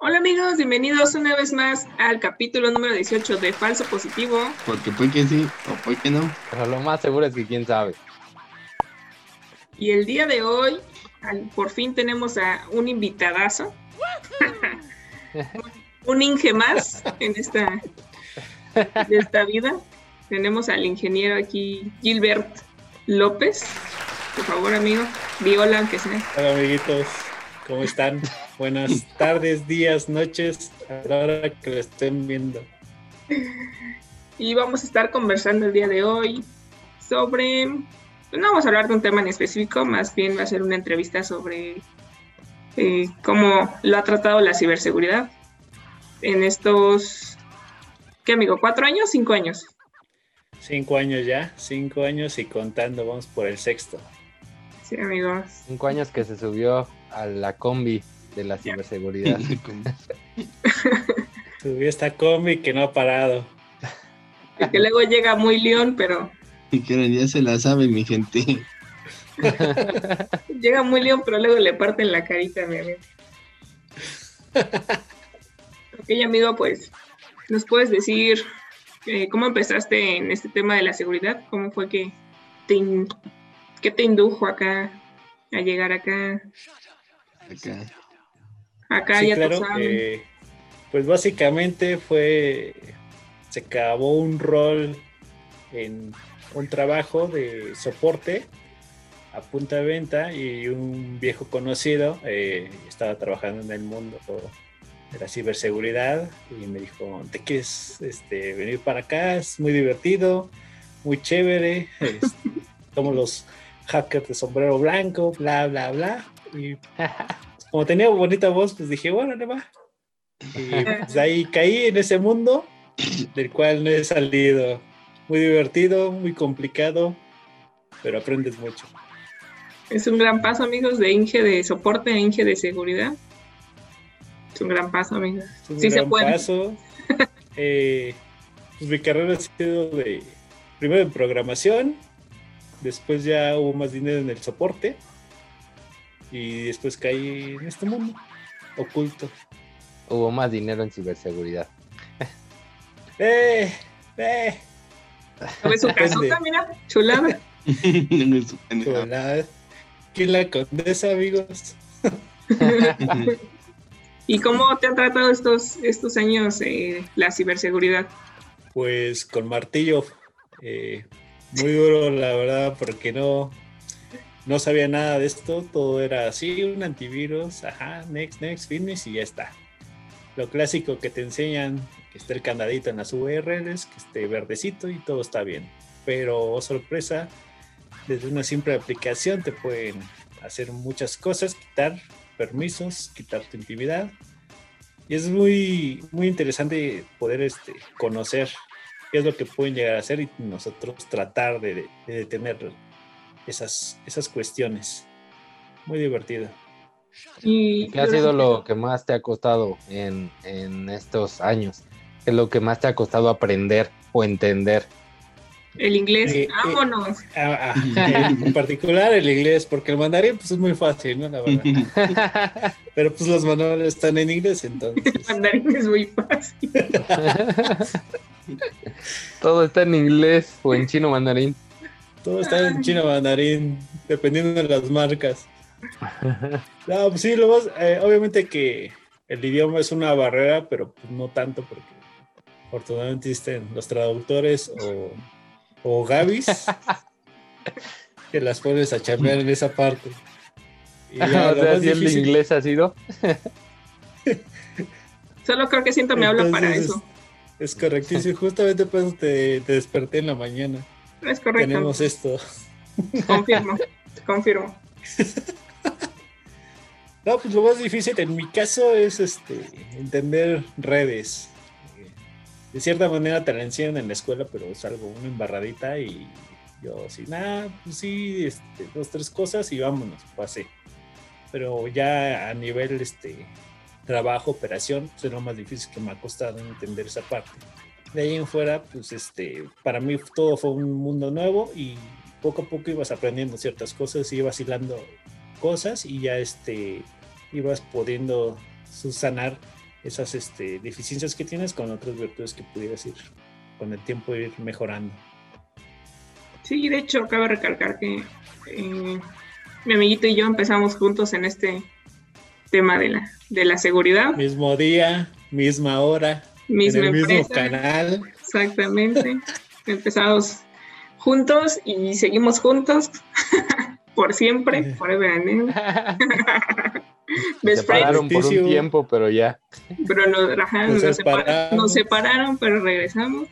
Hola amigos, bienvenidos una vez más al capítulo número 18 de Falso Positivo. Porque puede que sí o puede que no. Pero lo más seguro es que quién sabe. Y el día de hoy, al- por fin tenemos a un invitadazo. un Inge más en esta, de esta vida. Tenemos al ingeniero aquí, Gilbert López. Por favor, amigo, viola aunque sea. Hola amiguitos, ¿cómo están? Buenas tardes, días, noches, a la hora que lo estén viendo. Y vamos a estar conversando el día de hoy sobre, pues no vamos a hablar de un tema en específico, más bien va a ser una entrevista sobre eh, cómo lo ha tratado la ciberseguridad en estos, ¿qué amigo? ¿Cuatro años? ¿Cinco años? Cinco años ya, cinco años y contando, vamos por el sexto. Sí, amigos. Cinco años que se subió a la combi de la ciberseguridad. Subió esta combi que no ha parado. Y que luego llega muy león, pero Y que ya se la sabe mi gente. llega muy león, pero luego le parten la carita, mi amigo. Ok, amigo, pues, ¿nos puedes decir eh, cómo empezaste en este tema de la seguridad? ¿Cómo fue que te, qué te indujo acá a llegar acá? Acá. Acá Sí, ya claro, te eh, pues básicamente fue, se acabó un rol en un trabajo de soporte a punta de venta y un viejo conocido eh, estaba trabajando en el mundo de la ciberseguridad y me dijo, ¿te quieres este, venir para acá? Es muy divertido, muy chévere, este, somos los hackers de sombrero blanco, bla, bla, bla. Y como tenía bonita voz, pues dije, bueno, le va. Y pues ahí caí en ese mundo del cual no he salido. Muy divertido, muy complicado, pero aprendes mucho. Es un gran paso, amigos, de Inge de soporte a Inge de seguridad. Es un gran paso, amigos. Es un Sí se gran puede. paso. Eh, pues mi carrera ha sido de primero en programación, después ya hubo más dinero en el soporte y después caí en este mundo oculto. Hubo más dinero en ciberseguridad. ¡Eh! ¡Eh! ¿No ves su casota, mira? Chulada. Hola. ¿Quién la condesa, amigos? ¿Y cómo te han tratado estos, estos años eh, la ciberseguridad? Pues con martillo. eh, muy duro, la verdad, porque no, no sabía nada de esto. Todo era así, un antivirus, ajá, next, next, finish y ya está. Lo clásico que te enseñan, que esté el candadito en las URLs, que esté verdecito y todo está bien. Pero, oh, sorpresa, desde una simple aplicación te pueden hacer muchas cosas, quitar permisos, quitar tu intimidad. Y es muy, muy interesante poder este, conocer qué es lo que pueden llegar a hacer y nosotros tratar de, de detener esas, esas cuestiones. Muy divertido. Y ¿Qué ha sido lo que más te ha costado en, en estos años? ¿Qué es lo que más te ha costado aprender o entender? El inglés, Eh, eh, vámonos. Ah, ah, en particular el inglés, porque el mandarín pues, es muy fácil, ¿no? La verdad. Pero pues los manuales están en inglés, entonces. El mandarín es muy fácil. Todo está en inglés o en chino mandarín. Todo está en chino mandarín, dependiendo de las marcas. No, pues sí, lo más, eh, obviamente que el idioma es una barrera, pero pues no tanto porque afortunadamente existen los traductores o, o Gavis que las pones a chambear en esa parte. Y ya, o sea, si el inglés ha sido. Solo creo que siento me hablo para eso. Es correctísimo, justamente por eso te, te desperté en la mañana. Es correcto. Tenemos esto. Confirmo, confirmo. No, pues lo más difícil en mi caso es este entender redes. De cierta manera te la enseñan en la escuela, pero es algo una embarradita y yo así, nada, pues sí, este, dos, tres cosas y vámonos, pasé. Pero ya a nivel este trabajo, operación, pues es lo más difícil que me ha costado entender esa parte. De ahí en fuera, pues este, para mí todo fue un mundo nuevo y poco a poco ibas aprendiendo ciertas cosas ibas hilando cosas y ya este ibas pudiendo subsanar esas este, deficiencias que tienes con otras virtudes que pudieras ir con el tiempo ir mejorando. Sí, de hecho, cabe recalcar que eh, mi amiguito y yo empezamos juntos en este tema de la, de la seguridad. Mismo día, misma hora, Misma en el mismo empresa. canal. Exactamente. Empezamos juntos y seguimos juntos por siempre, forever and ever. Se Best friends, separaron por un tiempo, pero ya. pero nos, ajá, Nos nos, separaron, pero regresamos.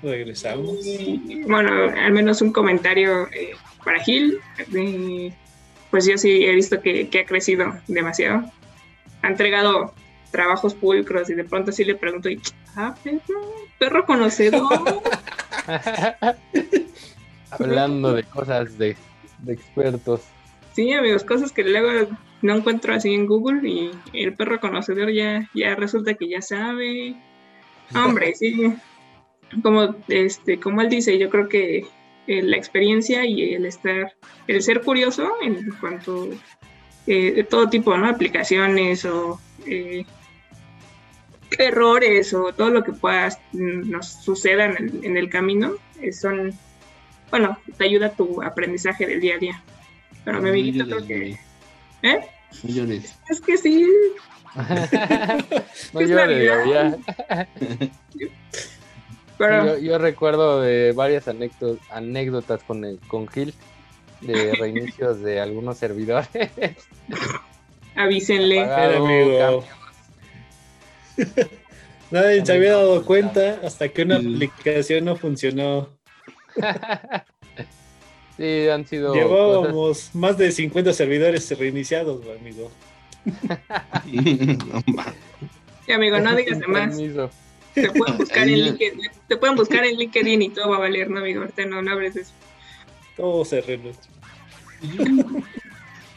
Regresamos. Y, bueno, al menos un comentario eh, para Gil. pues yo sí he visto que, que ha crecido demasiado. Ha entregado trabajos pulcros y de pronto sí le pregunto, y, ah, perro, perro conocedor. Hablando de cosas de, de expertos. Sí, amigos, cosas que luego no encuentro así en Google y el perro conocedor ya, ya resulta que ya sabe. Hombre, sí. Como, este, como él dice, yo creo que eh, la experiencia y el estar, el ser curioso en cuanto eh, de todo tipo, ¿no? Aplicaciones o eh, errores o todo lo que pueda mm, nos suceda en el, en el camino, eh, son, bueno, te ayuda a tu aprendizaje del día a día. Pero mi amiguito creo que... ¿Eh? No llores. Es que sí, no Es llores, pero Yo, yo recuerdo de varias anécdotas, anécdotas con, el, con Gil de reinicios de algunos servidores. avísenle. Apagado, amigo. Nadie se había dado cuenta hasta que una Sí. aplicación no funcionó. sí, han sido cosas Llevábamos más de 50 servidores reiniciados, amigo. Y amigo, no digas de más. permiso. Te pueden buscar en LinkedIn, te pueden buscar en LinkedIn y todo va a valer, no amigo, ahorita no, de eso. Todo se arregló.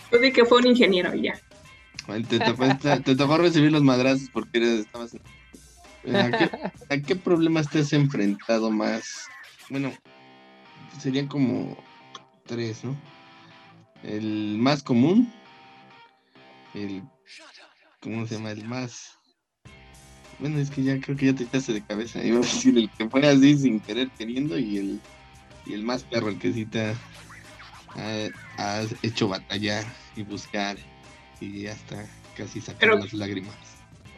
Tú di que fue un ingeniero y ya. Te tocó, te tocó recibir los madrazos porque eres, estabas... ¿A qué, a qué problemas te has enfrentado más? Bueno, serían como tres, ¿no? El más común, el... ¿Cómo se llama? El más... Bueno, es que ya creo que ya te echaste de cabeza. Iba a decir el que fue así sin querer queriendo y el, y el más perro, el que sí te ha, hecho batallar y buscar y hasta casi sacar Pero- las lágrimas.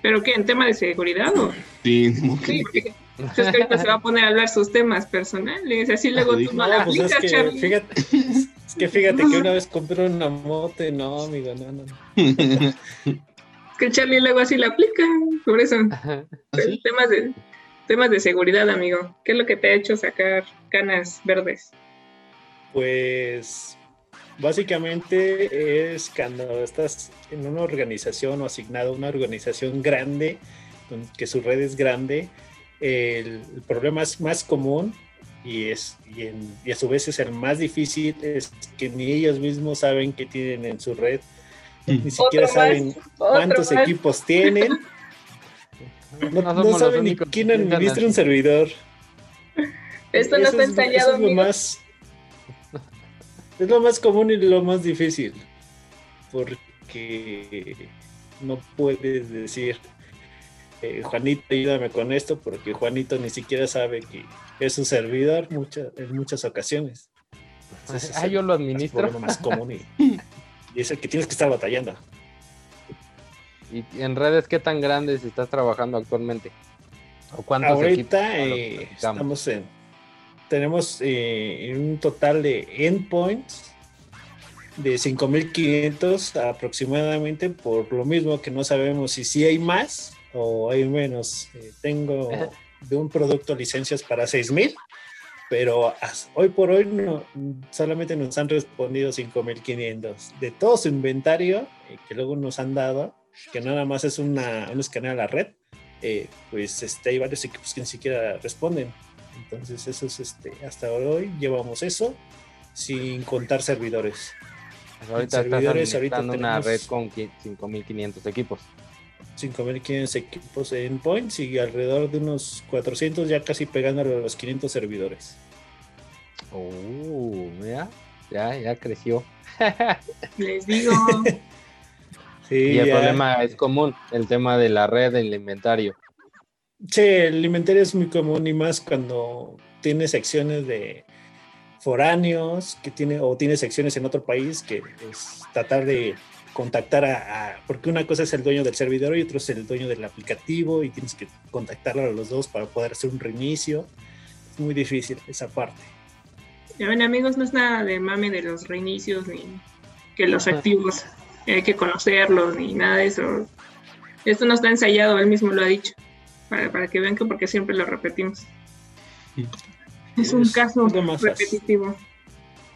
¿Pero qué? ¿En tema de seguridad o...? Sí, Sí, porque es que ahorita se va a poner a hablar sus temas personales, así luego tú no No, la pues es aplicas, que Charlie. fíjate, es que fíjate que una vez compré una moto no, amigo, no, no. no. Es que Charlie luego así la aplica, por eso. ¿Así? Temas de, temas de seguridad, amigo. ¿Qué es lo que te ha hecho sacar canas verdes? Pues básicamente es cuando estás en una organización o asignado a una organización grande, que su red es grande, el, el problema es más común y, es, y, en- y a su vez es el más difícil, es que ni ellos mismos saben qué tienen en su red, ni siquiera más, saben cuántos más. equipos tienen, no, saben ni quién administra un servidor. Esto no Eso está es- ensayado, eso es lo amigo. más es lo más común y lo más difícil porque no puedes decir eh, Juanito ayúdame con esto porque Juanito ni siquiera sabe que es su servidor mucha- en muchas ocasiones Entonces, es Ah, yo lo administro. problema más común y, y es el que tienes que estar batallando ¿Y en redes qué tan grandes estás trabajando actualmente? ¿O cuántos? Ahorita eh, estamos en. Tenemos eh, un total de endpoints de 5500 aproximadamente, por lo mismo que no sabemos si sí hay más o hay menos. Eh, tengo de un producto licencias para 6000, pero hoy por hoy no, solamente nos han respondido 5500. De todo su inventario eh, que luego nos han dado, que nada más es una, un escaneo a la red eh, pues este, hay varios equipos que ni siquiera responden. Entonces, eso es este, hasta hoy llevamos eso sin contar servidores. Pues ahorita estás servidores, ahorita administrando una tenemos- red con qui- 5500 equipos. 5500 equipos en points y alrededor de unos 400, ya casi pegándole a los 500 servidores. Oh, mira. ya, ya creció. Les digo. Sí, y el problema es común, el tema de la red, el inventario. Sí, el inventario es muy común y más cuando tienes secciones de foráneos que tiene o tienes secciones en otro país que es tratar de contactar a, porque una cosa es el dueño del servidor y otro es el dueño del aplicativo y tienes que contactarlo a los dos para poder hacer un reinicio. Es muy difícil esa parte. Ya ven amigos, no es nada de mame de los reinicios ni que los activos hay que conocerlos ni nada de eso. Esto no está ensayado, él mismo lo ha dicho, para, que vean que porque siempre lo repetimos. Es un caso repetitivo.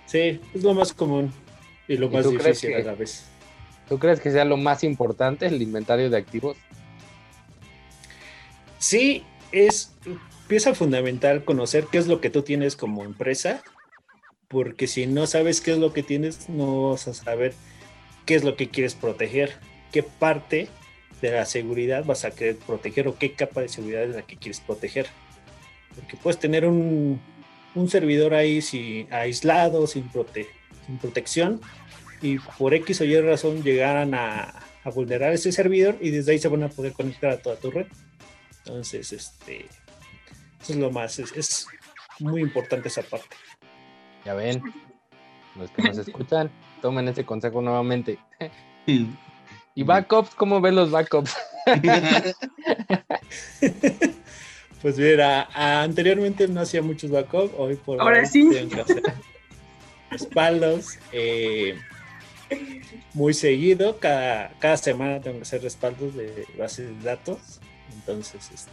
Sí, es lo más común y lo más difícil a la vez. ¿Tú crees que sea lo más importante el inventario de activos? Sí, es pieza fundamental conocer qué es lo que tú tienes como empresa, porque si no sabes qué es lo que tienes, no vas a saber qué es lo que quieres proteger, qué parte de la seguridad vas a querer proteger o qué capa de seguridad es la que quieres proteger. Porque puedes tener un, servidor ahí aislado, sin, sin protección, y por X o Y razón llegaran a, vulnerar ese servidor y desde ahí se van a poder conectar a toda tu red. Entonces, este, eso es lo más, es, muy importante esa parte. Ya ven, los que nos escuchan, tomen ese consejo nuevamente. ¿Y backups? ¿Cómo ven los backups? pues mira, anteriormente no hacía muchos backups, hoy por Ahora sí. Respaldos. Eh, muy seguido. Cada, cada semana tengo que hacer respaldos de bases de datos. Entonces, este,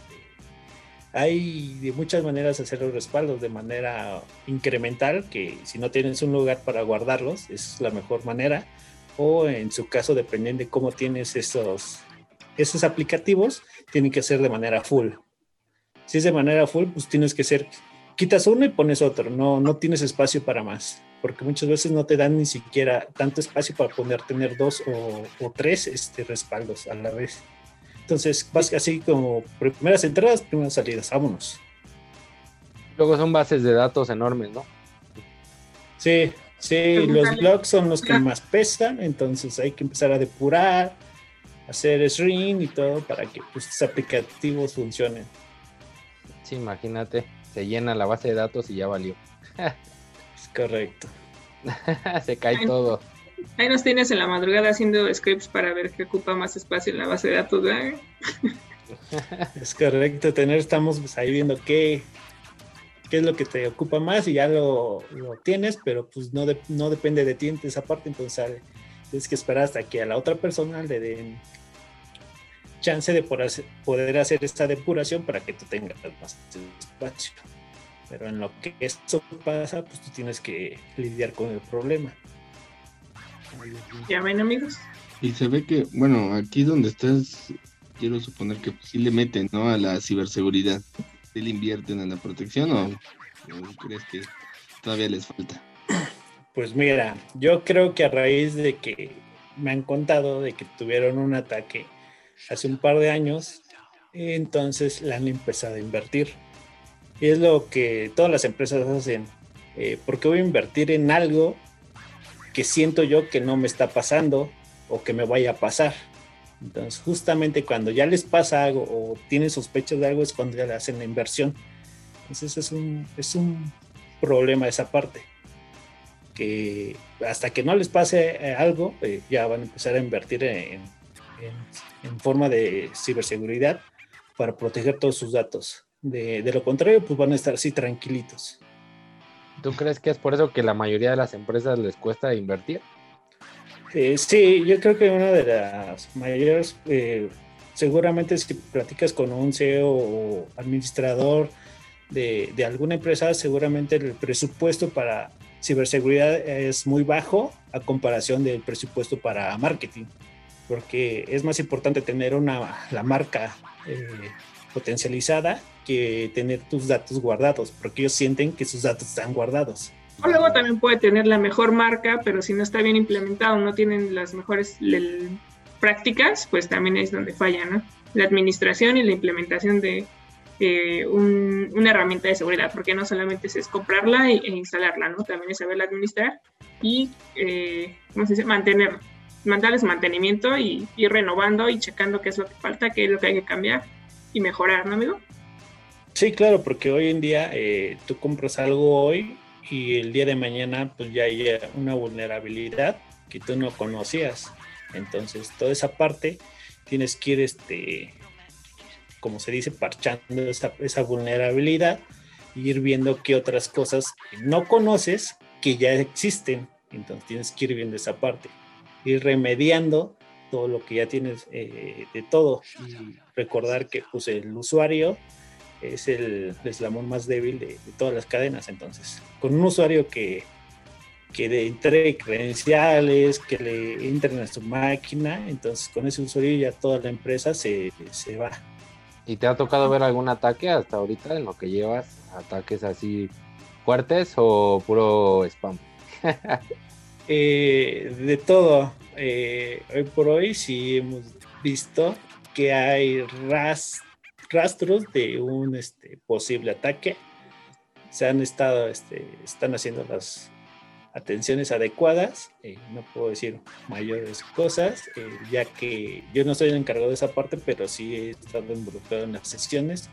hay de muchas maneras de hacer los respaldos de manera incremental, que si no tienes un lugar para guardarlos, es la mejor manera. O en su caso, dependiendo de cómo tienes esos, esos aplicativos, tienen que ser de manera full. Si es de manera full, pues tienes que ser, quitas uno y pones otro, no, no tienes espacio para más porque muchas veces no te dan ni siquiera tanto espacio para poder tener dos o, tres este, respaldos a la vez. Entonces, vas así como primeras entradas, primeras salidas, vámonos. Luego son bases de datos enormes, ¿no? Sí, sí, los blogs son los que más pesan, entonces hay que empezar a depurar, hacer string y todo para que pues, estos aplicativos funcionen. Sí, imagínate, se llena la base de datos y ya valió. Correcto. Se cae todo. Ahí nos tienes en la madrugada haciendo scripts para ver qué ocupa más espacio en la base de datos. es correcto, tener, estamos pues, ahí viendo qué, qué es lo que te ocupa más y ya lo, tienes, pero pues no, no depende de ti en esa parte, entonces tienes que esperar hasta que a la otra persona le den chance de poder hacer esta depuración para que tú tengas más espacio. Pero en lo que eso pasa, pues tú tienes que lidiar con el problema. Ya ven, amigos. Y se ve que, bueno, aquí donde estás, quiero suponer que sí le meten, ¿no? A la ciberseguridad. ¿Sí le invierten en la protección o, crees que todavía les falta? Pues mira, yo creo que a raíz de que me han contado de que tuvieron un ataque hace un par de años, entonces la han empezado a invertir. Es lo que todas las empresas hacen. Eh, porque voy a invertir en algo que siento yo que no me está pasando o que me vaya a pasar? Entonces, justamente cuando ya les pasa algo o tienen sospechas de algo es cuando ya le hacen la inversión. Entonces, es un, es un problema esa parte. Que hasta que no les pase eh, algo, eh, ya van a empezar a invertir en, en forma de ciberseguridad para proteger todos sus datos. De, lo contrario, pues van a estar así tranquilitos. ¿Tú crees que es por eso que la mayoría de las empresas les cuesta invertir? Eh, sí, yo creo que una de las mayores, eh, seguramente si platicas con un CEO o administrador de, de, alguna empresa, seguramente el presupuesto para ciberseguridad es muy bajo a comparación del presupuesto para marketing, porque es más importante tener una, la marca eh, potencializada que tener tus datos guardados, porque ellos sienten que sus datos están guardados. O luego también puede tener la mejor marca, pero si no está bien implementado, no tienen las mejores prácticas, pues también es donde falla, ¿no? La administración y la implementación de eh, una herramienta de seguridad, porque no solamente es comprarla e, instalarla, ¿no? También es saberla administrar y, eh, ¿cómo se dice? Mandarles mantenimiento y ir renovando y checando qué es lo que falta, qué es lo que hay que cambiar y mejorar, ¿no, amigo? Sí, claro, porque hoy en día eh, tú compras algo hoy y el día de mañana pues ya hay una vulnerabilidad que tú no conocías. Entonces, toda esa parte tienes que ir, este, como se dice, parchando esa, esa vulnerabilidad e ir viendo qué otras cosas no conoces que ya existen. Entonces, tienes que ir viendo esa parte, ir remediando todo lo que ya tienes eh, de todo y recordar que pues, el usuario es el eslabón más débil de, todas las cadenas. Entonces, con un usuario que, que le entregue credenciales, que le entren a su máquina, entonces con ese usuario ya toda la empresa se, se va. ¿Y te ha tocado ver algún ataque hasta ahorita en lo que llevas? ¿Ataques así fuertes o puro spam? Eh, de todo. Eh, hoy por hoy sí hemos visto que hay ras rastros de un este, posible ataque. Se han estado, este, están haciendo las atenciones adecuadas. Eh, no puedo decir mayores cosas, eh, ya que yo no soy el encargado de esa parte, pero sí he estado involucrado en las sesiones,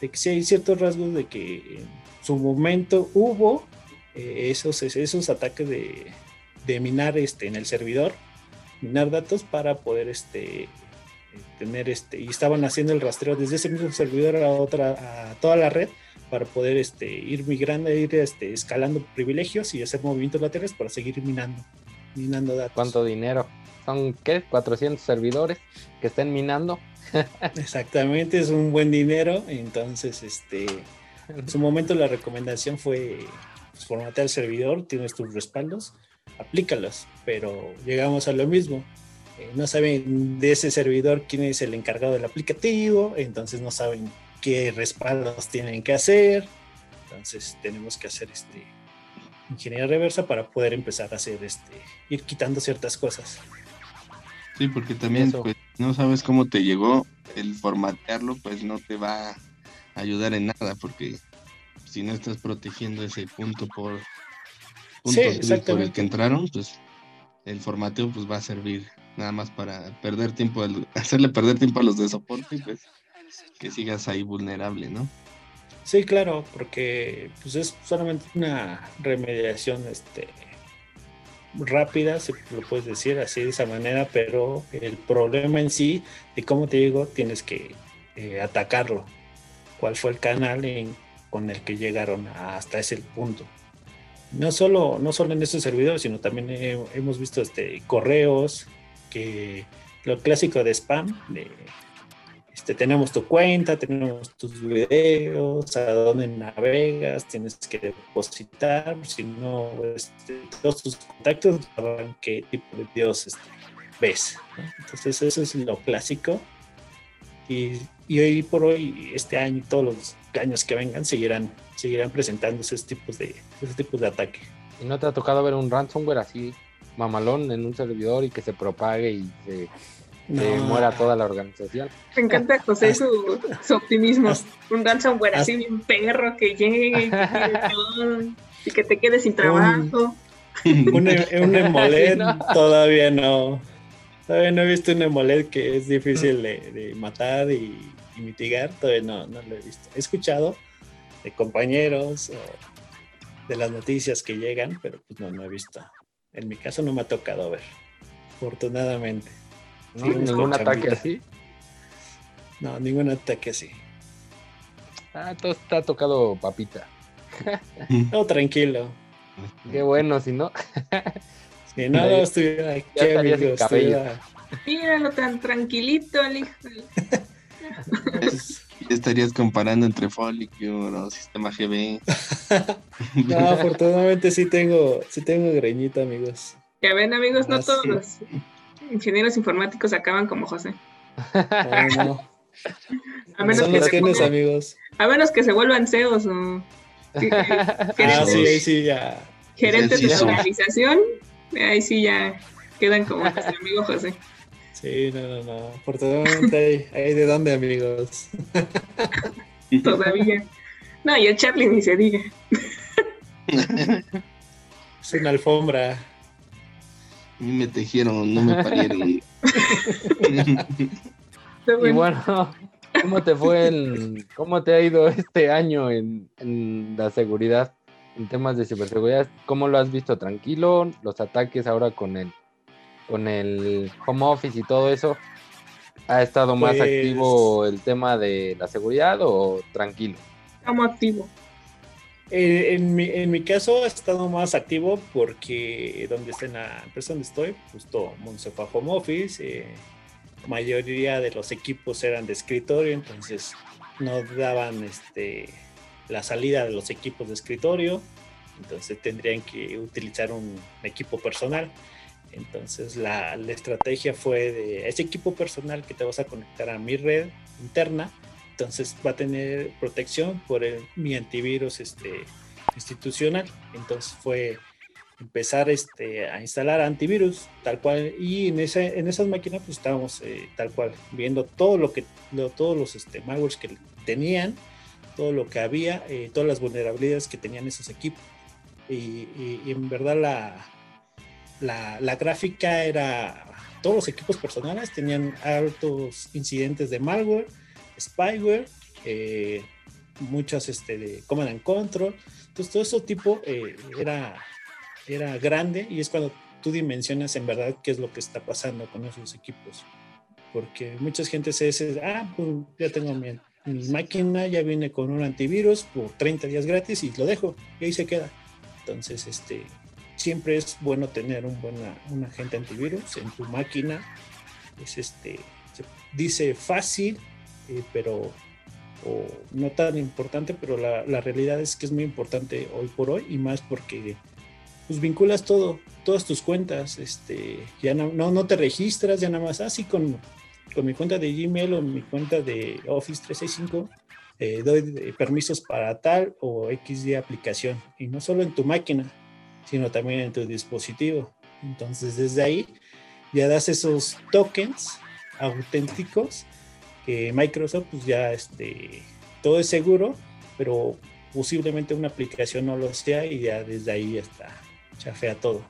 de que sí hay ciertos rasgos de que en su momento hubo eh, esos, esos ataques de, de, minar este, en el servidor, minar datos para poder este, tener este, y estaban haciendo el rastreo desde ese mismo servidor a otra, a toda la red para poder este, ir migrando, ir este, escalando privilegios y hacer movimientos laterales para seguir minando, minando datos. ¿Cuánto dinero? ¿Son qué? 400 servidores que estén minando. Exactamente, es un buen dinero. Entonces, este, en su momento la recomendación fue pues, formatear el servidor, tienes tus respaldos, aplícalos, pero llegamos a lo mismo eh, no saben de ese servidor quién es el encargado del aplicativo, entonces no saben qué respaldos tienen que hacer. Entonces tenemos que hacer este ingeniería reversa para poder empezar a hacer este, ir quitando ciertas cosas. Sí, porque también pues, no sabes cómo te llegó, el formatearlo pues no te va a ayudar en nada, porque si no estás protegiendo ese punto por punto por el que entraron, pues el formateo pues va a servir nada más para perder tiempo, hacerle perder tiempo a los de soporte, pues que sigas ahí vulnerable, ¿no? Sí, claro, porque pues es solamente una remediación este rápida, si lo puedes decir así de esa manera, pero el problema en sí, de cómo te digo, tienes que eh, atacarlo. ¿Cuál fue el canal con el que llegaron hasta ese punto? No solo, no solo en estos servidores, sino también hemos visto este, correos, lo clásico de spam, este, tenemos tu cuenta, tenemos tus videos, a dónde navegas, tienes que depositar, si no, este, todos tus contactos sabrán qué tipo de videos este, ves. Entonces eso es lo clásico. Y, hoy por hoy, este año y todos los años que vengan, seguirán, seguirán presentando esos tipos de, esos tipos de ataque. ¿Y no te ha tocado ver un ransomware así mamalón en un servidor y que se propague y se, muera toda la organización. Me encanta José su, su optimismo. Un ransomware así bien perro que llegue y que te quede sin trabajo. Un, un emolet todavía no. Todavía no he visto un emolet que es difícil de, matar y, mitigar. Todavía no, no lo he visto. He escuchado de compañeros o de las noticias que llegan, pero pues no, no he visto en mi caso no me ha tocado ver, afortunadamente. ¿Ningún ataque así? No, ningún ataque así. Ah, todo está tocado papita. Todo tranquilo. Qué bueno, si no. si no, estuviera aquí, estuviera... Míralo tan tranquilito, el hijo. Estarías comparando entre Follicule o Sistema GB. no, afortunadamente sí tengo, sí tengo greñita, amigos. Ya ven, amigos, no ah, todos los ingenieros informáticos acaban como José. A menos, que se amigos. a menos que se vuelvan CEOs o ah, sí, ahí sí ya. gerentes de organización, ahí sí ya quedan como nuestro amigo José. Sí, no, no, no. Afortunadamente hay, hay de dónde, amigos. Todavía. No, y el Chaplin ni se diga. Es una alfombra. A mí me tejieron, no me parieron. Y bueno, ¿cómo te fue el, cómo te ha ido este año en, en la seguridad, en temas de ciberseguridad? ¿Cómo lo has visto tranquilo? Los ataques ahora con el, con el home office y todo eso. ¿Ha estado más Pues- activo el tema de la seguridad o tranquilo? Estamos activos. Eh, en, mi, en mi caso ha estado más activo porque donde está en la empresa donde estoy, pues todo el mundo se fue a home office. eh, mayoría de los equipos eran de escritorio, entonces no daban este, la salida de los equipos de escritorio, entonces tendrían que utilizar un equipo personal. Entonces la, la estrategia fue de ese equipo personal que te vas a conectar a mi red interna, entonces va a tener protección por el- mi antivirus este, institucional. Entonces fue empezar este, a instalar antivirus tal cual. Y en, esa, en esas máquinas pues estábamos eh, tal cual viendo todo lo que lo- todos los este, malwares que tenían todo lo que había eh, todas las vulnerabilidades que tenían esos equipos. Y, en verdad la, la, la gráfica era todos los equipos personales tenían altos incidentes de malware spyware eh, muchas este, de command and control entonces todo eso tipo eh, era era grande y es cuando tú dimensionas en verdad qué es lo que está pasando con esos equipos. Porque muchas gente se dice, ah, pues ya tengo mi, mi máquina, ya viene con un antivirus por 30 días gratis y lo dejo y ahí se queda. Entonces, este, siempre es bueno tener un buena, un agente antivirus en tu máquina. Es este, se dice fácil, eh, pero o no tan importante, pero la, la realidad es que es muy importante hoy por hoy y más porque pues vinculas todo, todas tus cuentas, este, ya no, no, no te registras, ya nada más así con, con mi cuenta de Gmail o mi cuenta de Office 365, eh, doy de- permisos para tal o XY aplicación, y no solo en tu máquina, sino también en tu dispositivo. Entonces desde ahí ya das esos tokens auténticos que Microsoft pues ya este, todo es seguro, pero posiblemente una aplicación no lo sea y ya desde ahí ya está chafea todo.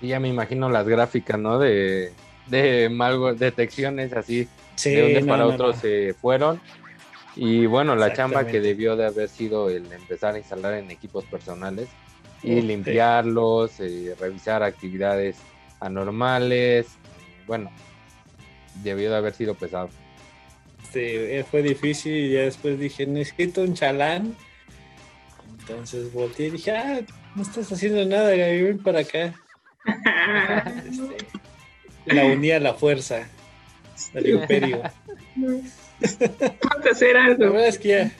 Y ya me imagino las gráficas, ¿no? De, de detecciones así, Sí, de un no, para no, otro no. se fueron. Y bueno, la chamba que debió de haber sido el empezar a instalar en equipos personales y sí. limpiarlos, eh, revisar actividades anormales. Bueno, debió de haber sido pesado. Este, eh, fue difícil y ya después dije, necesito un chalán. Entonces volteé y dije, ah, no estás haciendo nada, Gaby, ven para acá. Este, la unía a la fuerza del imperio. Hacer La algo. verdad es que ya.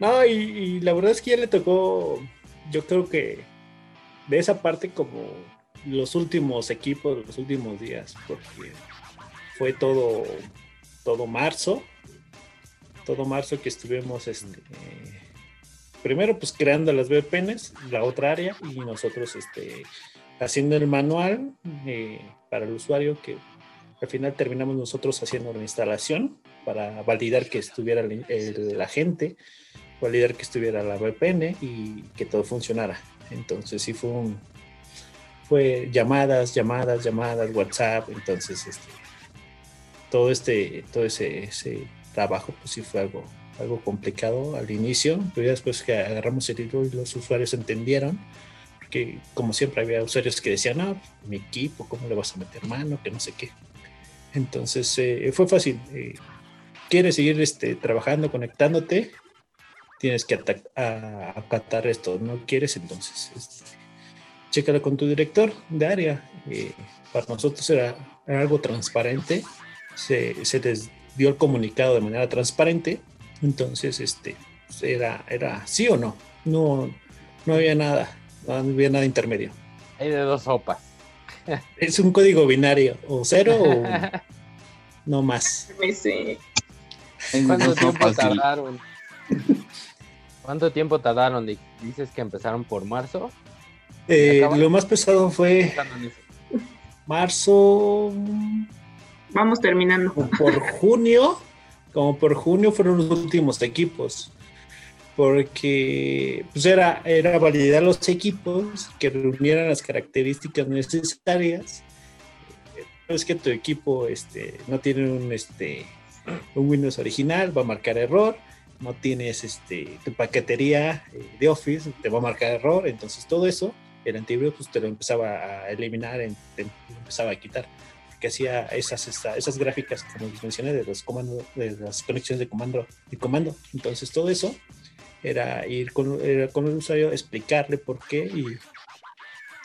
No, y, y la verdad es que ya le tocó, yo creo que de esa parte como los últimos equipos, los últimos días, porque fue todo, todo marzo, todo marzo que estuvimos, este, primero pues creando las VPNs, la otra área, y nosotros este, haciendo el manual eh, para el usuario que al final terminamos nosotros haciendo la instalación para validar que estuviera el, el agente, validar que estuviera la VPN y que todo funcionara. Entonces sí fue un, fue llamadas, llamadas, llamadas, WhatsApp, entonces este, todo este, todo ese, ese trabajo pues sí fue algo, algo complicado al inicio, pero ya después que agarramos el hilo y los usuarios entendieron, porque como siempre había usuarios que decían, no, mi equipo, ¿cómo le vas a meter mano? Que no sé qué. Entonces eh, fue fácil. eh, quieres seguir este, trabajando, conectándote, tienes que acatar esto. No quieres, entonces este, chécalo con tu director de área. eh, para nosotros era, era algo transparente. Se, se les dio el comunicado de manera transparente. Entonces, este, pues, era, era sí o no. No, no había nada. No había nada intermedio. Hay de dos sopas. Es un código binario, o cero o no más. Ese- ¿Cuánto No tiempo fácil. tardaron? ¿Cuánto tiempo tardaron? Di- Dices que empezaron por marzo. Eh, lo más pesado fue marzo, Vamos terminando. como por junio, como por junio fueron los últimos equipos. porque pues era, era validar los equipos que reunieran las características necesarias. Es que tu equipo este, no tiene un, este, un Windows original, va a marcar error. No tienes este, tu paquetería eh, de Office, te va a marcar error. Entonces todo eso, el antivirus pues, te lo empezaba a eliminar, te empezaba a quitar que hacía esas, esas gráficas, como les mencioné, de los comandos, de las conexiones de comando, de comando. Entonces todo eso era ir con, con el usuario, explicarle por qué y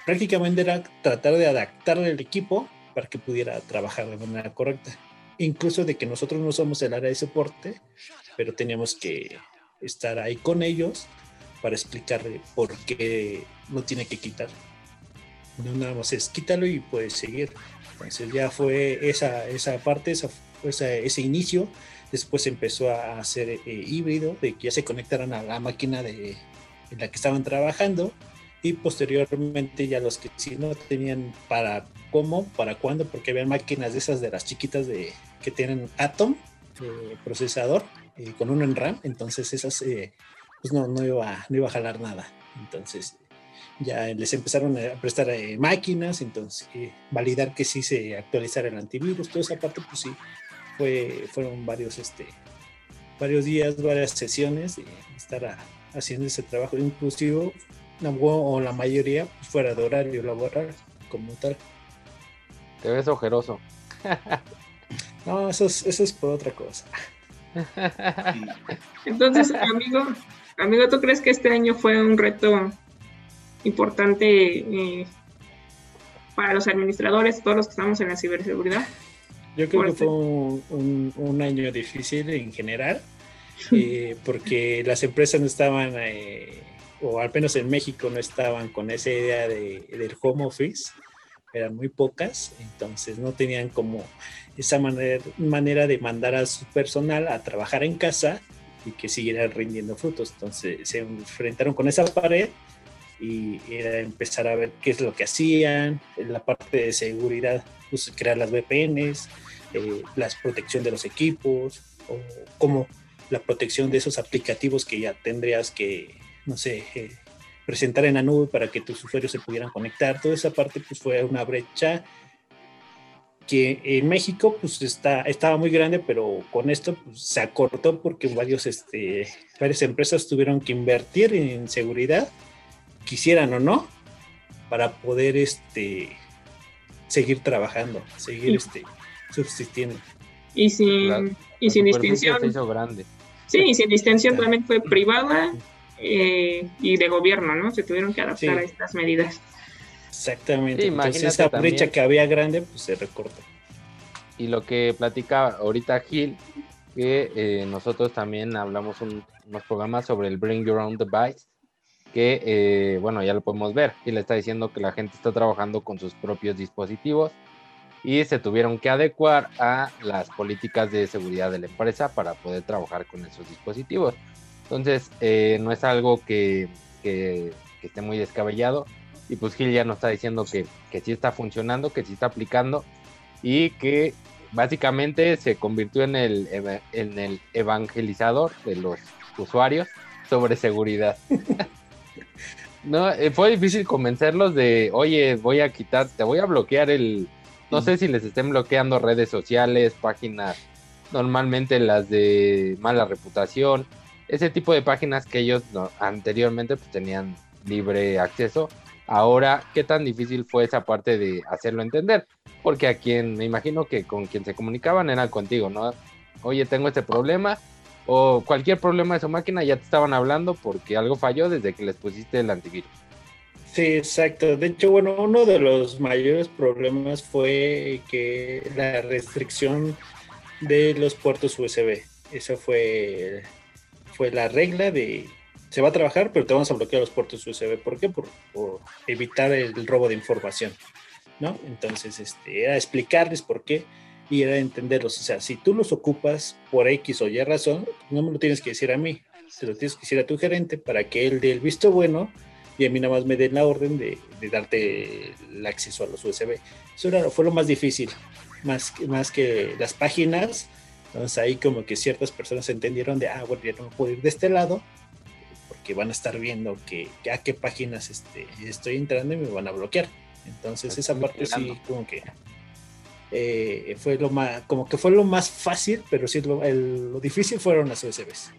prácticamente era tratar de adaptarle el equipo para que pudiera trabajar de manera correcta. Incluso de que nosotros no somos el área de soporte, pero teníamos que estar ahí con ellos para explicarle por qué lo tiene que quitar. No nada más es quítalo y puedes seguir. Entonces ya fue esa, esa parte, esa, ese inicio. Después empezó a hacer eh, híbrido, de que ya se conectaran a la máquina de, en la que estaban trabajando. Y posteriormente ya los que sí no tenían para cómo, para cuándo, porque había máquinas de esas de las chiquitas de, que tienen Atom, eh, procesador, eh, con uno en RAM. Entonces esas pues no, no, iba, no iba a jalar nada. Entonces ya les empezaron a prestar eh, máquinas, entonces eh, validar que sí se actualizara el antivirus, toda esa parte, pues sí, fue, fueron varios, este, varios días, varias sesiones estar haciendo ese trabajo, inclusive o la mayoría pues, fuera de horario laboral como tal. Te ves ojeroso. no, eso es, eso es por otra cosa. Entonces, amigo, amigo, ¿tú crees que este año fue un reto importante eh, para los administradores, todos los que estamos en la ciberseguridad. Yo creo que fue un, año difícil en general, eh, porque las empresas no estaban, eh, o al menos en México no estaban con esa idea de, del home office, eran muy pocas, entonces no tenían como esa manera, manera de mandar a su personal a trabajar en casa y que siguiera rindiendo frutos. Entonces se enfrentaron con esa pared y era empezar a ver qué es lo que hacían, la parte de seguridad, pues crear las VPNs, eh, la protección de los equipos, o como la protección de esos aplicativos que ya tendrías que, no sé, eh, presentar en la nube para que tus usuarios se pudieran conectar. Toda esa parte pues fue una brecha que en México pues está, estaba muy grande, pero con esto pues, se acortó porque varios, este, varias empresas tuvieron que invertir en seguridad quisieran o no, para poder este, seguir trabajando, seguir este, subsistiendo. Y sin, y sin distinción. grande. Sí, y sin distinción también fue privada eh, y de gobierno, ¿no? Se tuvieron que adaptar a estas medidas. Exactamente. Entonces esa brecha que había grande, pues se recortó. Y lo que platica ahorita Gil, que eh, nosotros también hablamos un, unos programas sobre el Bring Your Own Device, que, eh, bueno, ya lo podemos ver, y le está diciendo que la gente está trabajando con sus propios dispositivos y se tuvieron que adecuar a las políticas de seguridad de la empresa para poder trabajar con esos dispositivos. Entonces, eh, no es algo que, esté muy descabellado. Y pues Gil ya nos está diciendo que, que sí está funcionando, que sí está aplicando y que básicamente se convirtió en el, en el evangelizador de los usuarios sobre seguridad. No, eh, fue difícil convencerlos de, oye, voy a quitar, te voy a bloquear el, no sé si les estén bloqueando redes sociales, páginas, normalmente las de mala reputación, ese tipo de páginas que ellos anteriormente pues, tenían libre acceso. Ahora, ¿qué tan difícil fue esa parte de hacerlo entender? Porque a quien, me imagino que con quien se comunicaban era contigo, ¿no? Oye, tengo este problema, o cualquier problema de su máquina ya te estaban hablando porque algo falló desde que les pusiste el antivirus. Sí, exacto. De hecho, bueno, uno de los mayores problemas fue que la restricción de los puertos USB. Eso fue, fue la regla de se va a trabajar, pero te vamos a bloquear los puertos USB. ¿Por qué? Por, evitar el robo de información. ¿no? Entonces, este, era explicarles por qué y era entenderlos. O sea, si tú los ocupas por X o Y razón, no me lo tienes que decir a mí, se lo tienes que decir a tu gerente para que él dé el visto bueno y a mí nada más me den la orden de, darte el acceso a los USB. Eso era, fue lo más difícil, más, más que las páginas. Entonces ahí como que ciertas personas entendieron de, ah, bueno, ya no puedo ir de este lado, porque van a estar viendo que, que a qué páginas este, estoy entrando y me van a bloquear. Entonces esa parte sí como que eh, fue lo más, como que fue lo más fácil, pero sí lo, lo difícil fueron las USBs.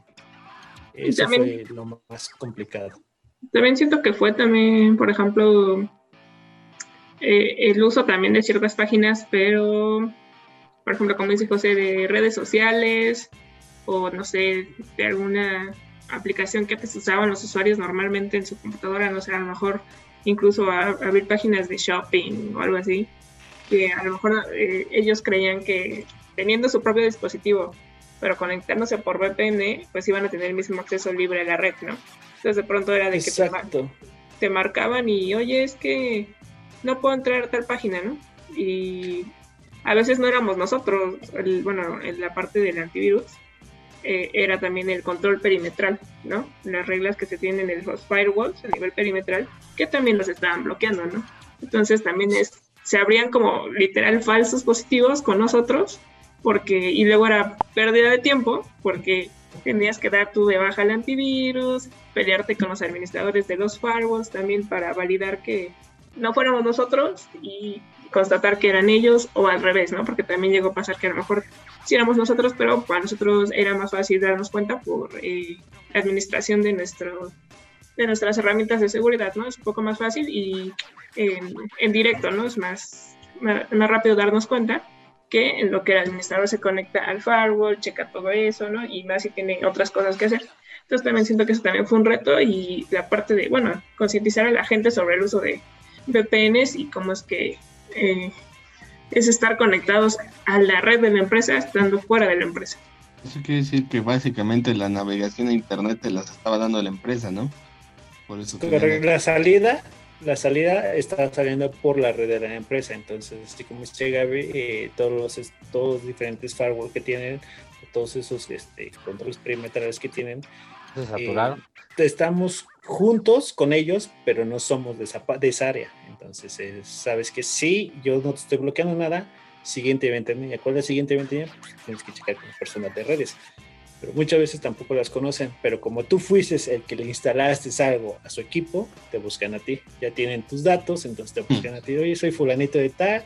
Eso fue lo más complicado. También siento que fue también, por ejemplo, eh, el uso también de ciertas páginas, pero, por ejemplo, como dice José, de redes sociales o no sé, de alguna aplicación que antes usaban los usuarios normalmente en su computadora, no sé, a lo mejor incluso abrir páginas de shopping o algo así que a lo mejor eh, ellos creían que teniendo su propio dispositivo, pero conectándose por VPN, pues iban a tener el mismo acceso libre a la red, ¿no? Entonces de pronto era de que te, marcaban y, oye, es que no puedo entrar a tal página, ¿no? Y a veces no éramos nosotros, bueno, en la parte del antivirus, eh, era también el control perimetral, ¿no? Las reglas que se tienen en los firewalls a nivel perimetral, que también los estaban bloqueando, ¿no? Entonces también es se abrían como literal falsos positivos con nosotros, porque, y luego era pérdida de tiempo, porque tenías que dar tú de baja el antivirus, pelearte con los administradores de los firewalls también para validar que no fuéramos nosotros y constatar que eran ellos o al revés, ¿no? Porque también llegó a pasar que a lo mejor sí éramos nosotros, pero para nosotros era más fácil darnos cuenta por eh, administración de nuestro de nuestras herramientas de seguridad, ¿no? Es un poco más fácil y en, directo, ¿no? Es más, más, rápido darnos cuenta que en lo que el administrador se conecta al firewall, checa todo eso, ¿no? Y más si tiene otras cosas que hacer. Entonces también siento que eso también fue un reto y la parte de, bueno, concientizar a la gente sobre el uso de VPNs y cómo es que eh, es estar conectados a la red de la empresa estando fuera de la empresa. Eso quiere decir que básicamente la navegación a internet te las estaba dando la empresa, ¿no? Por eso la salida, la salida está saliendo por la red de la empresa. Entonces, así como dice Gaby, eh, todos los todos los diferentes firewall que tienen, todos esos este, controles perimetrales que tienen, se saturaron. Eh, estamos juntos con ellos, pero no somos de esa, de esa área. Entonces, eh, sabes que sí, yo no te estoy bloqueando nada. Siguiente ventanilla. ¿Cuál es la siguiente ventanilla? Pues tienes que checar con personas de redes pero muchas veces tampoco las conocen. Pero como tú fuiste el que le instalaste algo a su equipo, te buscan a ti. Ya tienen tus datos, entonces te buscan a ti. Oye, soy fulanito de tal,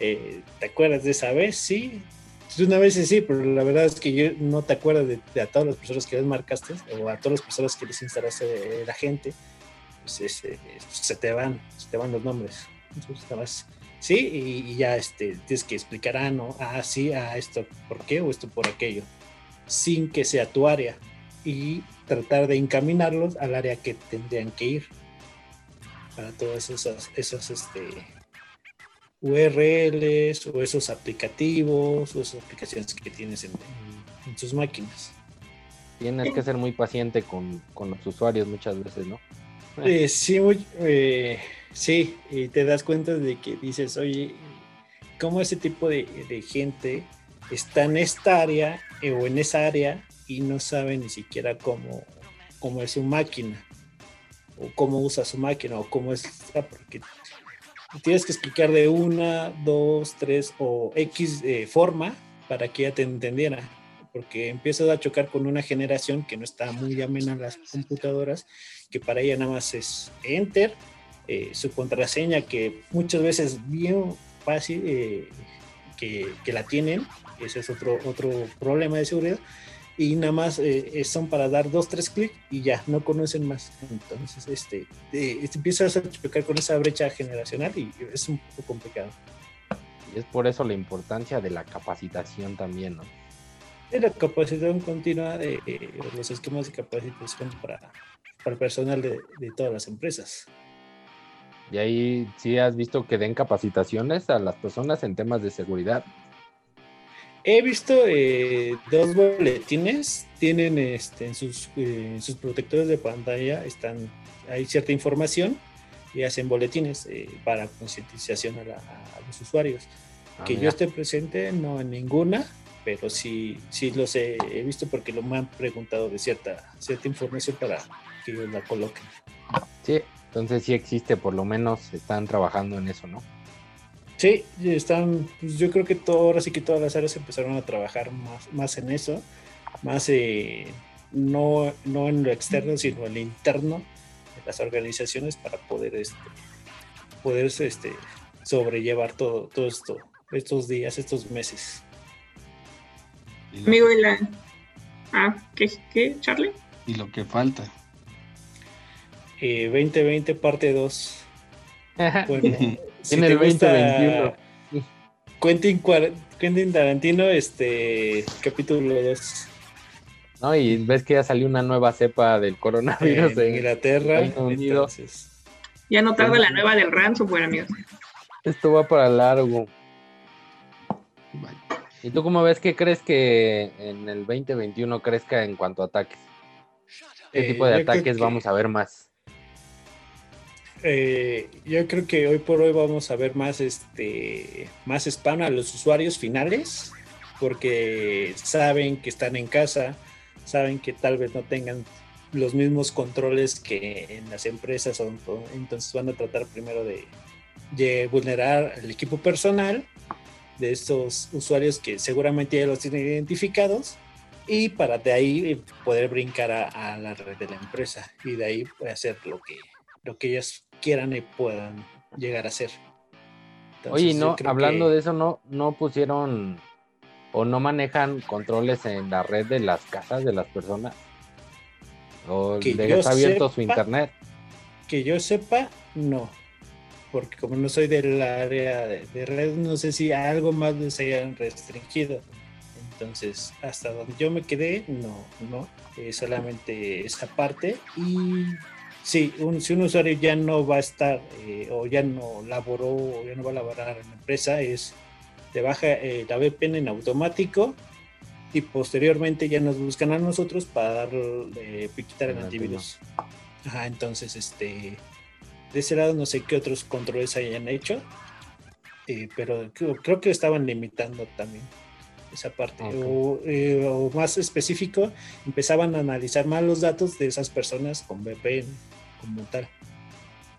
eh, ¿te acuerdas de esa vez? Sí. Una vez sí, pero la verdad es que yo no te acuerdas de, a todas las personas que les marcaste o a todas las personas que les instalaste la gente. Pues este, se te van, se te van los nombres. Entonces, sí, y, ya este, tienes que explicar, ah, no, ah, sí, ah, esto por qué o esto por aquello sin que sea tu área y tratar de encaminarlos al área que tendrían que ir para todas esas, esas este, URLs o esos aplicativos o esas aplicaciones que tienes en, tus máquinas. Tienes que ser muy paciente con, los usuarios muchas veces, ¿no? Eh, sí, eh, sí, y te das cuenta de que dices, oye, ¿cómo ese tipo de, gente está en esta área eh, o en esa área y no sabe ni siquiera cómo, cómo es su máquina o cómo usa su máquina o cómo es porque tienes que explicar de una, dos, tres o X forma para que ella te entendiera porque empiezas a chocar con una generación que no está muy amena en las computadoras, que para ella nada más es enter, eh, su contraseña que muchas veces bien fácil que, que, la tienen ese es otro, otro problema de seguridad. Y nada más eh, son para dar dos, tres clics y ya, no conocen más. Entonces, este, eh, empiezas a chocar con esa brecha generacional y es un poco complicado. Y es por eso la importancia de la capacitación también, ¿no? De la capacitación continua de los esquemas de capacitación para, para el personal de, de todas las empresas. Y ahí sí has visto que den capacitaciones a las personas en temas de seguridad. He visto eh, dos boletines, tienen este, en, sus, eh, sus protectores de pantalla, están, hay cierta información y hacen boletines eh, para concientización a, los usuarios. Ah, que yo esté presente, no en ninguna, pero sí, sí los he, visto porque lo me han preguntado de cierta, cierta información para que ellos la coloquen. Sí, entonces sí existe, por lo menos están trabajando en eso, ¿no? Sí, están, pues yo creo que todo, ahora sí que todas las áreas empezaron a trabajar más, más en eso, más eh, no, no en lo externo, sino en lo interno de las organizaciones para poder, este, poder este, sobrellevar todo, todo esto, estos días, estos meses. Amigo, y la... Ah, ¿qué, qué, Charlie? y lo que falta. Eh, 2020 parte 2. Bueno, si te el gusta 2021. Quentin, Quentin Tarantino, este capítulo 2 ¿No? Y ves que ya salió una nueva cepa del coronavirus en en- Inglaterra. Reino Unido. Entonces, Ya no tarda la nueva del ransomware, amigos. Esto va para largo. Vale. ¿Y tú cómo ves que crees que en el 2021 crezca en cuanto a ataques? ¿Qué eh, tipo de ataques que- vamos a ver más? Eh, yo creo que hoy por hoy vamos a ver más este más spam a los usuarios finales porque saben que están en casa, saben que tal vez no tengan los mismos controles que en las empresas, entonces van a tratar primero de, de vulnerar el equipo personal de estos usuarios que seguramente ya los tienen identificados y para de ahí poder brincar a, a la red de la empresa y de ahí pues, hacer lo que lo que ellas quieran y puedan llegar a hacer. Entonces, Oye, no, hablando que- de eso, no, no pusieron o no manejan controles en la red de las casas de las personas. O Que yo está abierto su sepa. internet. que yo sepa, no. Porque como no soy del área de, de red, no sé si algo más les hayan restringido. Entonces, hasta donde yo me quedé, no, no. Eh, solamente esa parte. Y sí, un- si un usuario ya no va a estar eh, o ya no laboró o ya no va a laborar en la empresa, es te baja eh, la VPN en automático y posteriormente ya nos buscan a nosotros para darle, quitar el El antivirus. Ajá, entonces, este, de ese lado no sé qué otros controles hayan hecho, eh, pero creo, creo que estaban limitando también esa parte. O, eh, o más específico, empezaban a analizar más los datos de esas personas con VPN como tal.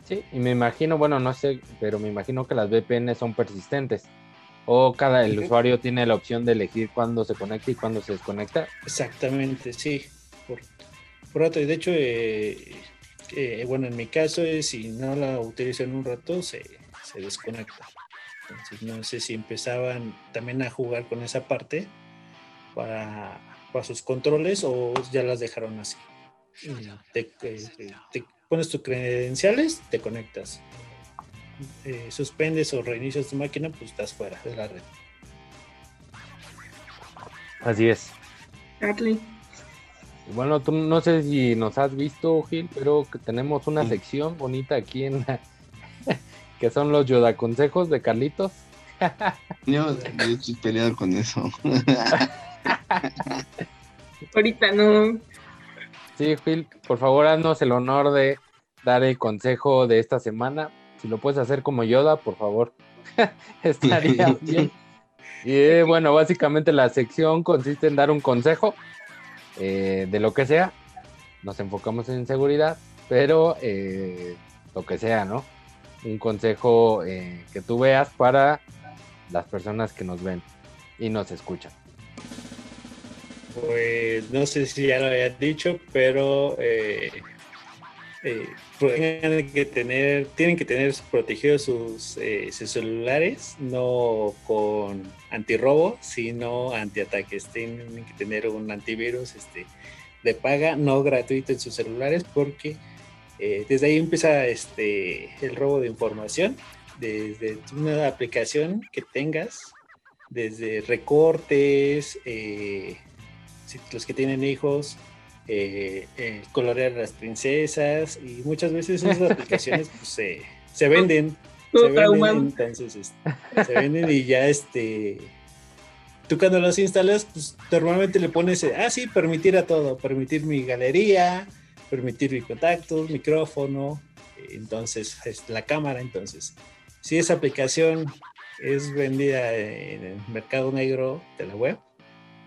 Sí, y me imagino, bueno, no sé, pero me imagino que las VPN son persistentes. O cada el usuario tiene la opción de elegir cuándo se conecta y cuándo se desconecta. Exactamente, sí. Por, por rato, y de hecho, eh, eh, bueno, en mi caso, es si no la utilizo en un rato, se, se desconecta. Entonces, no sé si empezaban también a jugar con esa parte para, para sus controles o ya las dejaron así. Te, eh, te pones tus credenciales, te conectas. Eh, suspendes o reinicias tu máquina, pues estás fuera de la red. Así es. Charlie. Bueno, tú no sé si nos has visto, Gil, pero que tenemos una Sí. sección bonita aquí en la- que son los Yoda consejos de Carlitos. Yo, yo estoy peleado con eso. Ahorita no. Sí, Gil, por favor, haznos el honor de dar el consejo de esta semana. Si lo puedes hacer como Yoda, por favor. Estaría bien. Y eh, bueno, básicamente la sección consiste en dar un consejo eh, de lo que sea. Nos enfocamos en seguridad, pero eh, lo que sea, ¿no? Un consejo eh, que tú veas para las personas que nos ven y nos escuchan. Pues no sé si ya lo había dicho, pero eh, pues, tienen que tener, tienen que tener protegidos sus, eh, sus celulares, no con antirrobo, sino antiataques. Tienen que tener un antivirus este, de paga, no gratuito en sus celulares, porque eh, desde ahí empieza este, el robo de información. Desde una aplicación que tengas, desde recortes, eh, los que tienen hijos, eh, eh, colorear a las princesas y muchas veces esas aplicaciones pues, se, se venden, se venden, entonces este, se venden y ya este tú cuando los instalas pues normalmente le pones eh, ah sí permitir a todo permitir mi galería permitir mi contactos micrófono entonces es la cámara entonces si esa aplicación es vendida en el mercado negro de la web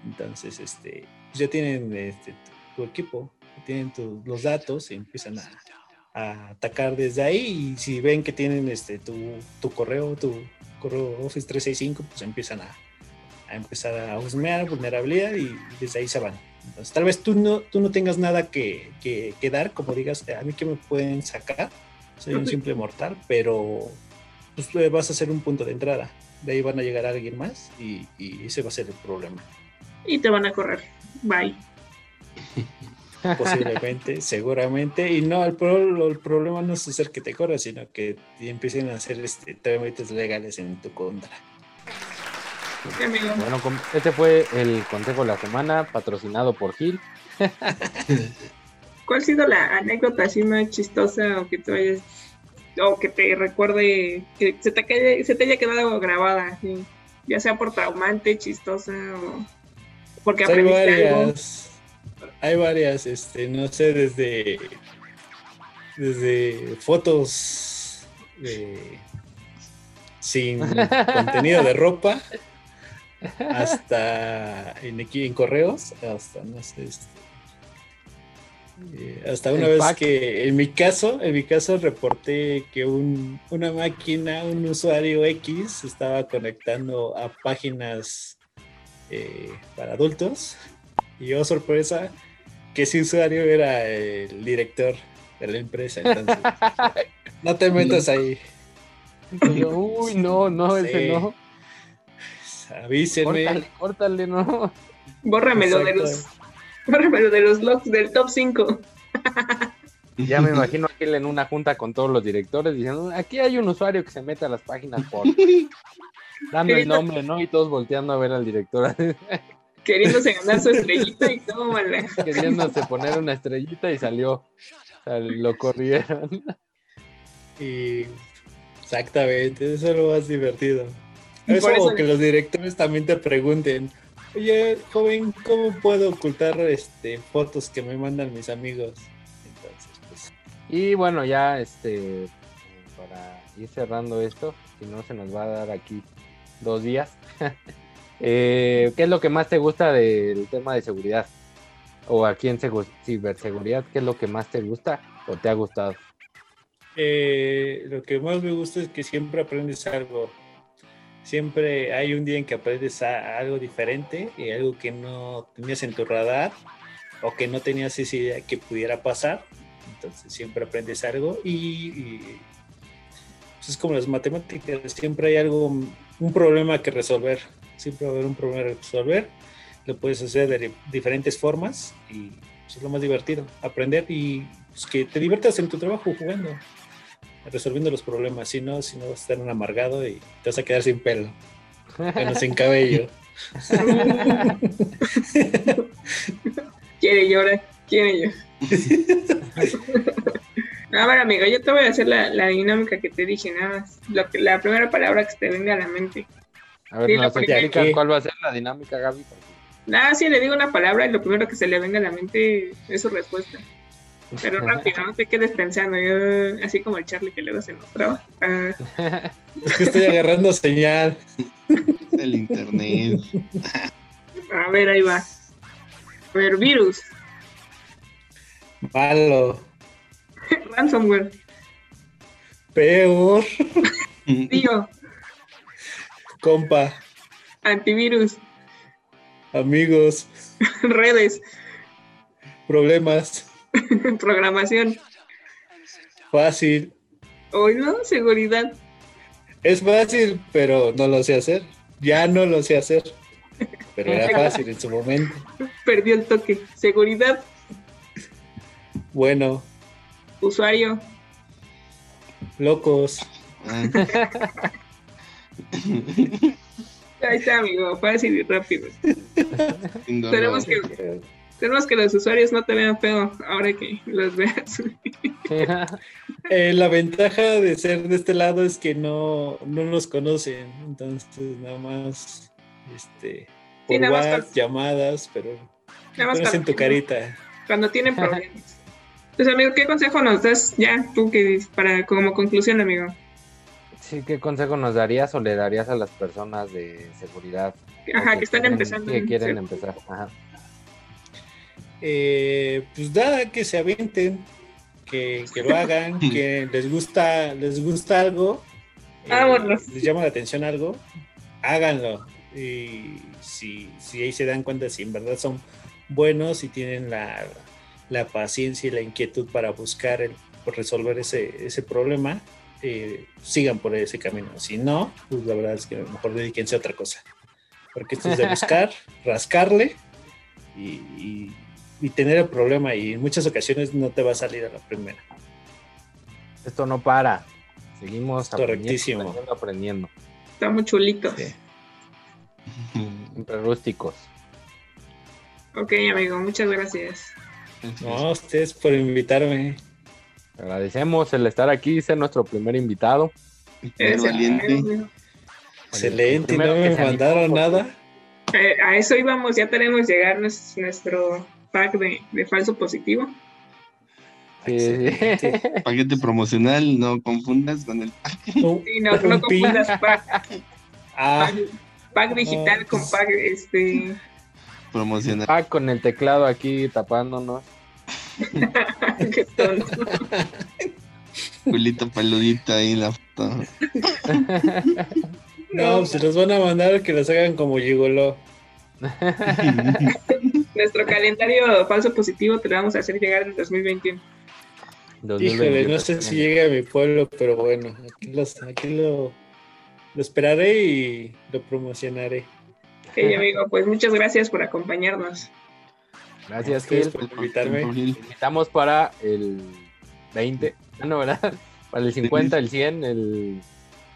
entonces este pues ya tienen este, tu, equipo tienen tu- los datos y empiezan a, atacar desde ahí y si ven que tienen este tu, tu correo, tu correo Office 365, pues empiezan a, a empezar a husmear vulnerabilidad y desde ahí se van. Entonces, tal vez tú no, tú no tengas nada que, que, dar, como digas, a mí que me pueden sacar, soy un simple mortal, pero pues, vas a ser un punto de entrada. De ahí van a llegar a alguien más y, y ese va a ser el problema. Y te van a correr. Bye. Posiblemente, seguramente. Y no, el, pro- el problema no es hacer que te corras, sino que empiecen a hacer este, trámites legales en tu contra. Bueno, este fue el consejo de la semana, patrocinado por Gil. ¿Cuál ha sido la anécdota así más chistosa o que te hayas, o que te recuerde que se te, quede- se te haya quedado grabada? así? Ya sea por traumante, chistosa o porque aprendiste algo. Hay varias, este, no sé, desde, desde fotos de- sin contenido de ropa hasta en, aquí en correos, hasta no sé, este, eh, hasta una El vez pack. que en mi caso, en mi caso reporté que un, una máquina, un usuario X estaba conectando a páginas eh, para adultos y oh sorpresa que ese usuario era el director de la empresa entonces no te metas ahí yo, Uy, no, no, ese Sí. no. avísenme Córtale, córtale, no. Bórramelo de los bórramelo de los logs del top 5. Ya me imagino a Gil en una junta con todos los directores diciendo, aquí hay un usuario que se mete a las páginas por dando el nombre, ¿no? Y todos volteando a ver al director, Queriéndose ganar su estrellita y todo, mala. queriéndose poner una estrellita y salió. O sea, lo corrieron. y exactamente eso es lo más divertido Y eso, por eso- o que los directores también te pregunten oye joven cómo puedo ocultar este fotos que me mandan mis amigos entonces pues Y bueno, ya este para ir cerrando esto, si no se nos va a dar aquí dos días. Eh, ¿Qué es lo que más te gusta del tema de seguridad? O aquí en segu- ciberseguridad, ¿qué es lo que más te gusta o te ha gustado? Eh, lo que más me gusta es que siempre aprendes algo. Siempre hay un día en que aprendes algo diferente y algo que no tenías en tu radar o que no tenías esa idea que pudiera pasar. Entonces siempre aprendes algo y, y, pues, es como las matemáticas. Siempre hay algo, un problema que resolver. Siempre va a haber un problema que resolver. Lo puedes hacer de di- diferentes formas y eso es lo más divertido. Aprender y pues, que te diviertas en tu trabajo jugando resolviendo los problemas, si no, si no vas a estar un amargado y te vas a quedar sin pelo, bueno, sin cabello. Quiere llorar, quiere llorar. A ver, amigo, yo te voy a hacer la, la dinámica que te dije, nada más. Lo que, la primera palabra que se te venga a la mente. A ver, Sí, la ¿nos ¿Qué? cuál va a ser la dinámica, Gaby? Nada, si le digo una palabra y lo primero que se le venga a la mente es su respuesta. Pero rápido, no te quedes pensando. Yo, así como el Charlie que luego se nos traba. Ah, Es que estoy agarrando señal. El internet. a ver, ahí va. A ver, virus, Malo, ransomware, peor, tío, compa, antivirus, amigos, redes, problemas, programación, fácil. hoy no, seguridad, Es fácil, pero no lo sé hacer. Ya no lo sé hacer. Pero era fácil en su momento. perdió el toque, seguridad, Bueno, usuario, locos. Ah, ahí está, amigo, fácil y rápido. Tenemos que, tenemos que los usuarios no te vean feo ahora que los veas. Eh, la ventaja de ser de este lado es que no, no nos conocen, entonces nada más este, por Sí, nada más WhatsApp, con- llamadas, pero Nada más conocen tu carita. cuando tienen problemas. Pues amigo, ¿qué consejo nos das ya tú que para como conclusión, amigo? Sí, ¿qué consejo nos darías o le darías a las personas de seguridad? Ajá, que están quieren- empezando. Que en quieren empezar. Ajá. Eh, pues nada, que se avienten, que, que lo hagan, que les gusta, les gusta algo, eh, Vámonos. les llama la atención algo, háganlo. Y si, si ahí se dan cuenta si en verdad son buenos y tienen la, la paciencia y la inquietud para buscar el, resolver ese, ese problema, eh, sigan por ese camino. Si no, pues la verdad es que mejor dedíquense a otra cosa. Porque esto es de buscar, rascarle y, y- y tener el problema y en muchas ocasiones no te va a salir a la primera. Esto no para. Seguimos Correctísimo. aprendiendo, aprendiendo, aprendiendo. Está muy chulito. Sí. Siempre rústicos. Ok, amigo, muchas gracias. No, a ustedes por invitarme. Agradecemos el estar aquí, ser nuestro primer invitado. Ese- valiente. Excelente, y no me mandaron nada. Eh, a eso íbamos, ya tenemos llegar nues- nuestro pack de, de falso positivo. Sí. Paquete promocional, no confundas con el Sí, no, confundas pack, Ah, pack, pack digital con pack este promocional. Ah, con el teclado aquí tapándonos. qué tonto. Culito peludito ahí la foto. no, se los van a mandar que los hagan como Gigolo. Nuestro calendario falso positivo te lo vamos a hacer llegar en 2021. Híjole, no sé si llega a mi pueblo, pero bueno, aquí, los, aquí lo, lo esperaré y lo promocionaré. Ok, amigo, pues muchas gracias por acompañarnos. Gracias, Gil. por invitarme. Te invitamos para el 20, ah, no, ¿verdad? Para el 50, el 100, el,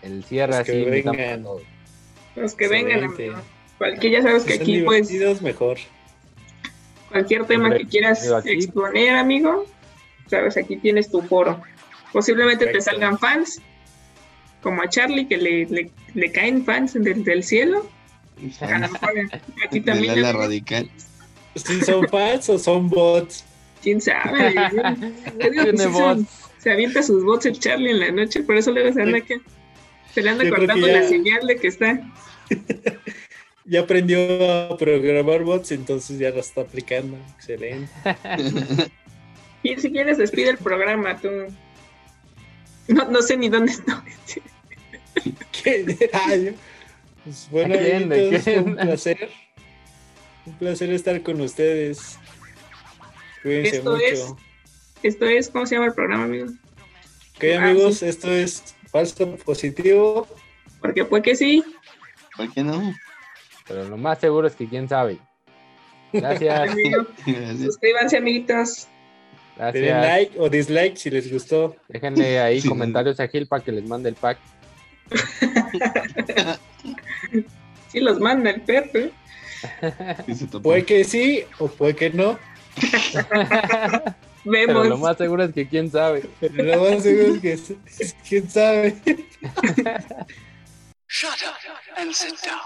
el cierre Los que así. vengan. Los que vengan, Excelente. amigo. Cualquier, ya sabes que Si aquí, pues, mejor. cualquier tema que quieras aquí. exponer, amigo, sabes, aquí tienes tu foro. Posiblemente te Perfecto. salgan fans, como a Charlie, que le, le, le caen fans del, del cielo. A lo mejor a ti Del también, amigo. radical. Si son fans o son bots. quién sabe. Tiene sí voz. se, se avienta sus bots el Charlie en la noche, por eso luego se anda que se le anda Yo cortando ya- la señal de que está. Ya aprendió a programar bots, entonces ya lo está aplicando. Excelente. Y si quieres, despide el programa, tú. No, no sé ni dónde estoy. ¿Qué? Ay, pues bueno, ¿A un placer. Un placer estar con ustedes. Cuídense Esto mucho. es- Esto es, ¿cómo se llama el programa, amigo? Ok, amigos, esto es Falso Positivo. Porque fue que sí. ¿Por qué no? Pero lo más seguro es que quién sabe. Gracias. Suscríbanse, amiguitos. Gracias. like o dislike si les gustó. Déjenle ahí Sí. comentarios a Gil para que les mande el pack. Sí los manda el perro. Puede que sí o puede que no. Pero Vemos. lo más seguro es que quién sabe. Pero lo más seguro es que es- quién sabe. Shut up and sit down.